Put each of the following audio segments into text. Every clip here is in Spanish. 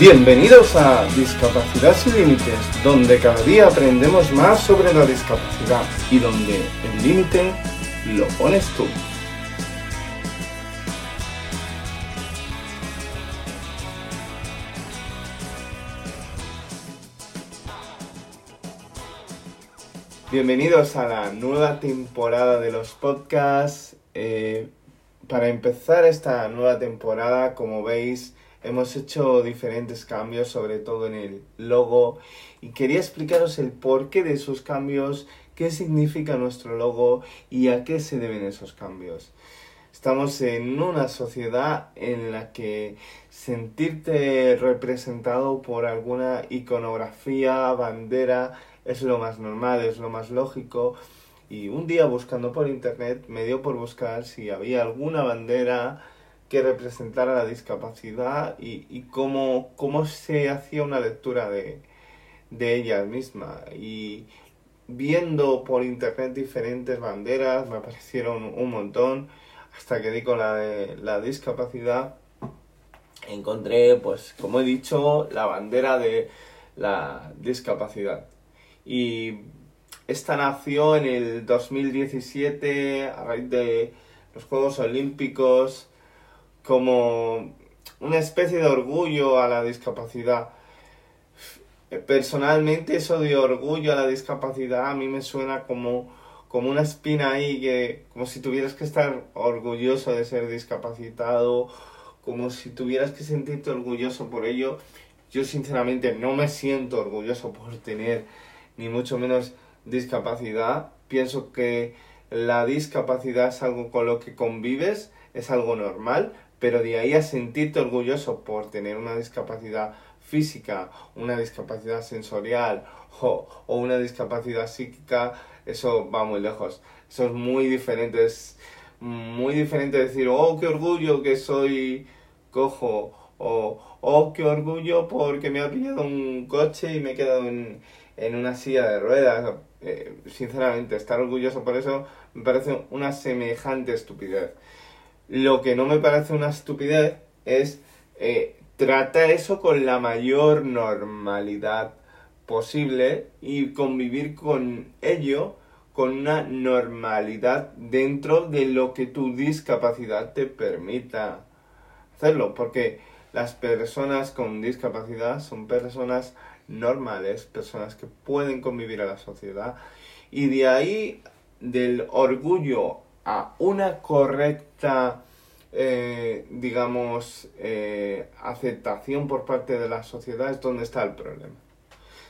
Bienvenidos a Discapacidad sin Límites, donde cada día aprendemos más sobre la discapacidad y donde el límite lo pones tú. Bienvenidos a la nueva temporada de los podcasts. Eh, para empezar esta nueva temporada, como veis, hemos hecho diferentes cambios, sobre todo en el logo, y quería explicaros el porqué de esos cambios, qué significa nuestro logo y a qué se deben esos cambios. Estamos en una sociedad en la que sentirte representado por alguna iconografía, bandera, es lo más normal, es lo más lógico. Y un día buscando por internet me dio por buscar si había alguna bandera que representara la discapacidad y, cómo, cómo, se hacía una lectura de, de ella misma. Y viendo por internet diferentes banderas, me aparecieron un montón, hasta que di con la de la discapacidad, encontré, pues, como he dicho, la bandera de la discapacidad. Y esta nació en el 2017 a raíz de los Juegos Olímpicos como una especie de orgullo a la discapacidad. Personalmente eso de orgullo a la discapacidad a mí me suena como, como una espina ahí, que, como si tuvieras que estar orgulloso de ser discapacitado, como si tuvieras que sentirte orgulloso por ello. Yo sinceramente no me siento orgulloso por tener ni mucho menos discapacidad. Pienso que la discapacidad es algo con lo que convives, es algo normal, pero de ahí a sentirte orgulloso por tener una discapacidad física, una discapacidad sensorial o, una discapacidad psíquica, eso va muy lejos. Eso es muy diferente, es muy diferente decir, oh, qué orgullo que soy cojo, o oh, qué orgullo porque me ha pillado un coche y me he quedado en, en una silla de ruedas. Eh, sinceramente, estar orgulloso por eso me parece una semejante estupidez. Lo que no me parece una estupidez es eh, tratar eso con la mayor normalidad posible y convivir con ello con una normalidad dentro de lo que tu discapacidad te permita hacerlo, porque las personas con discapacidad son personas normales, personas que pueden convivir a la sociedad y de ahí del orgullo a una correcta, eh, digamos, eh, aceptación por parte de la sociedad es donde está el problema.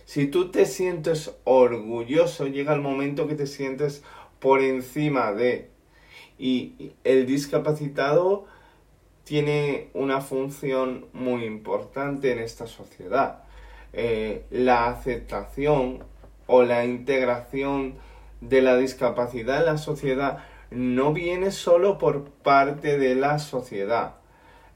Si tú te sientes orgulloso, llega el momento que te sientes por encima de... Y el discapacitado tiene una función muy importante en esta sociedad. Eh, la aceptación o la integración de la discapacidad en la sociedad no viene solo por parte de la sociedad.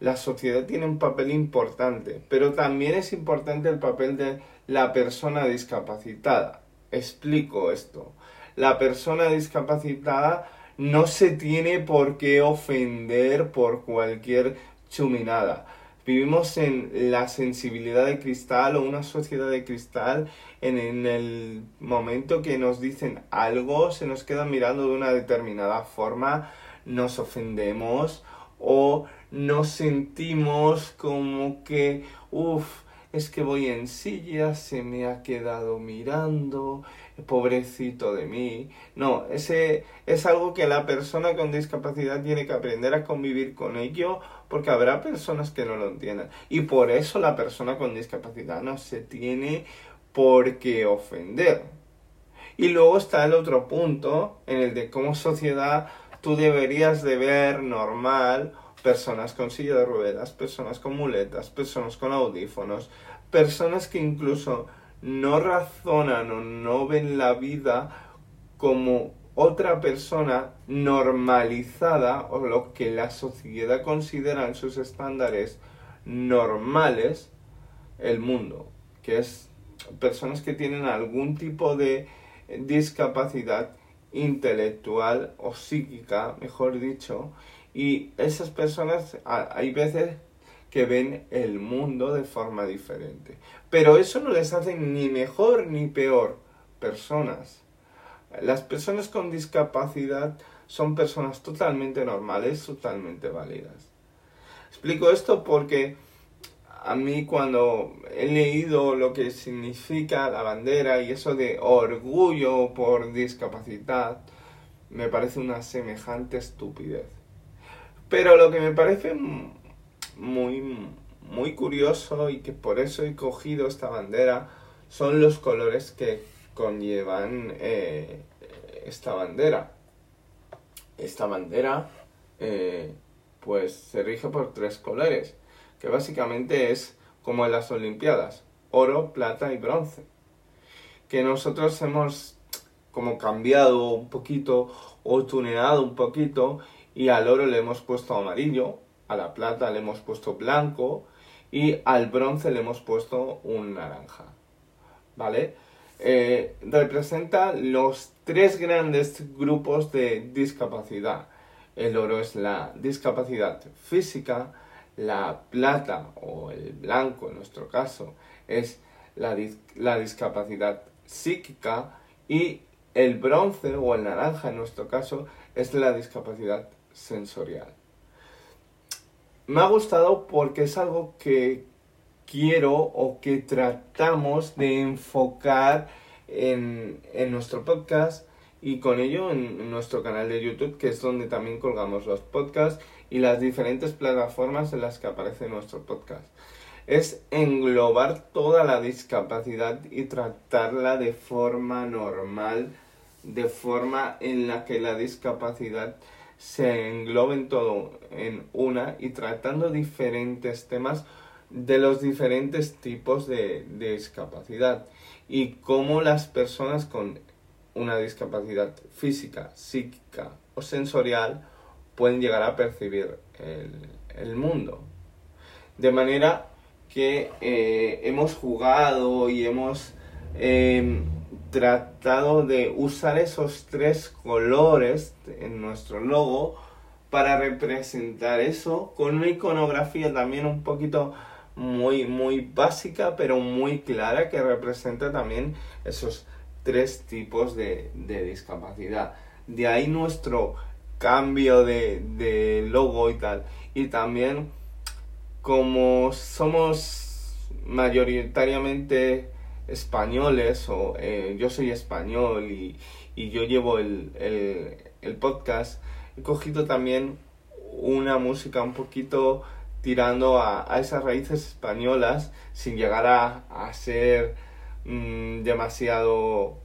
La sociedad tiene un papel importante, pero también es importante el papel de la persona discapacitada. Explico esto. La persona discapacitada no se tiene por qué ofender por cualquier chuminada. Vivimos en la sensibilidad de cristal o una sociedad de cristal en, en, el momento que nos dicen algo, se nos queda mirando de una determinada forma, nos ofendemos o nos sentimos como que, uff, es que voy en silla, se me ha quedado mirando, pobrecito de mí. No, ese es algo que la persona con discapacidad tiene que aprender a convivir con ello porque habrá personas que no lo entiendan. Y por eso la persona con discapacidad no se tiene por qué ofender. Y luego está el otro punto en el de cómo sociedad tú deberías de ver normal personas con silla de ruedas, personas con muletas, personas con audífonos, personas que incluso no razonan o no ven la vida como otra persona normalizada o lo que la sociedad considera en sus estándares normales el mundo, que es personas que tienen algún tipo de discapacidad intelectual o psíquica, mejor dicho, y esas personas hay veces que ven el mundo de forma diferente. Pero eso no les hace ni mejor ni peor personas. Las personas con discapacidad son personas totalmente normales, totalmente válidas. Explico esto porque a mí cuando he leído lo que significa la bandera y eso de orgullo por discapacidad, me parece una semejante estupidez. Pero lo que me parece muy, muy curioso y que por eso he cogido esta bandera son los colores que conllevan eh, esta bandera. Esta bandera eh, pues se rige por tres colores que básicamente es como en las Olimpiadas, oro, plata y bronce. Que nosotros hemos como cambiado un poquito o tuneado un poquito y al oro le hemos puesto amarillo, a la plata le hemos puesto blanco y al bronce le hemos puesto un naranja. ¿Vale? Eh, representa los tres grandes grupos de discapacidad. El oro es la discapacidad física, la plata o el blanco en nuestro caso es la, la discapacidad psíquica y el bronce o el naranja en nuestro caso es la discapacidad sensorial. Me ha gustado porque es algo que quiero o que tratamos de enfocar en, en nuestro podcast y con ello en nuestro canal de YouTube, que es donde también colgamos los podcasts y las diferentes plataformas en las que aparece nuestro podcast. Es englobar toda la discapacidad y tratarla de forma normal, de forma en la que la discapacidad se englobe en todo en una y tratando diferentes temas de los diferentes tipos de, de discapacidad y cómo las personas con una discapacidad física, psíquica o sensorial pueden llegar a percibir el, mundo. De manera que eh, hemos jugado y hemos em, tratado de usar esos tres colores en nuestro logo para representar eso con una iconografía también un poquito muy muy básica pero muy clara que representa también esos tres tipos de, discapacidad. De ahí nuestro cambio de, logo y tal. Y también como somos mayoritariamente españoles o eh, yo soy español y, yo llevo el, podcast, he cogido también una música un poquito tirando a, esas raíces españolas sin llegar a, a ser Mm, demasiado,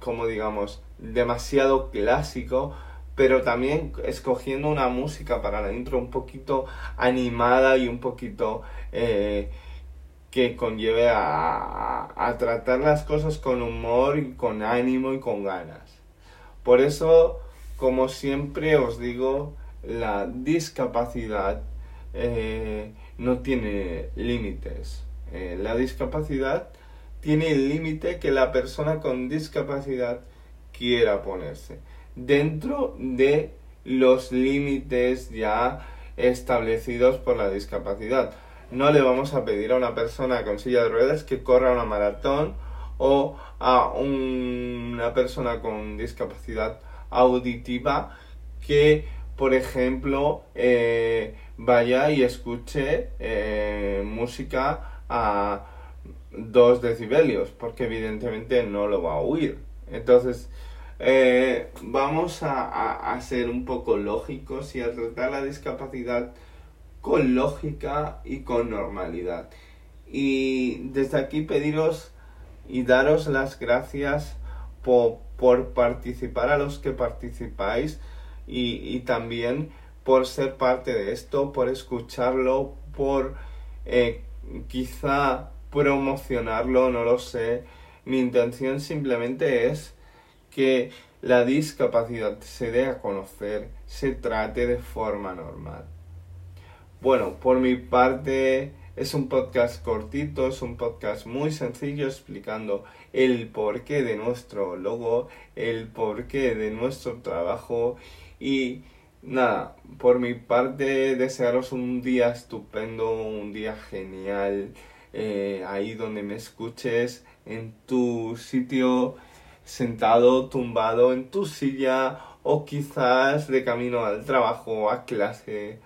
como digamos, demasiado clásico, pero también escogiendo una música para la intro un poquito animada y un poquito eh, que conlleve a, a, tratar las cosas con humor y con ánimo y con ganas. Por eso, como siempre os digo, la discapacidad eh, no tiene límites. Eh, la discapacidad tiene el límite que la persona con discapacidad quiera ponerse. Dentro de los límites ya establecidos por la discapacidad. No le vamos a pedir a una persona con silla de ruedas que corra una maratón o a una persona con discapacidad auditiva que, por ejemplo, eh, vaya y escuche eh, música a dos decibelios, porque evidentemente no lo va a oír. Entonces, eh, vamos a, a, ser un poco lógicos y a tratar la discapacidad con lógica y con normalidad. Y desde aquí pediros y daros las gracias por, por participar a los que participáis y, y, también por ser parte de esto, por escucharlo, por eh, quizá promocionarlo, no lo sé. Mi intención simplemente es que la discapacidad se dé a conocer, se trate de forma normal. Bueno, por mi parte es un podcast cortito, es un podcast muy sencillo explicando el porqué de nuestro logo, el porqué de nuestro trabajo y nada, por mi parte desearos un día estupendo, un día genial, eh, ahí donde me escuches, en tu sitio sentado, tumbado en tu silla o quizás de camino al trabajo, a clase.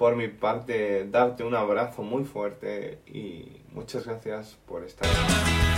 Por mi parte, darte un abrazo muy fuerte y muchas gracias por estar aquí.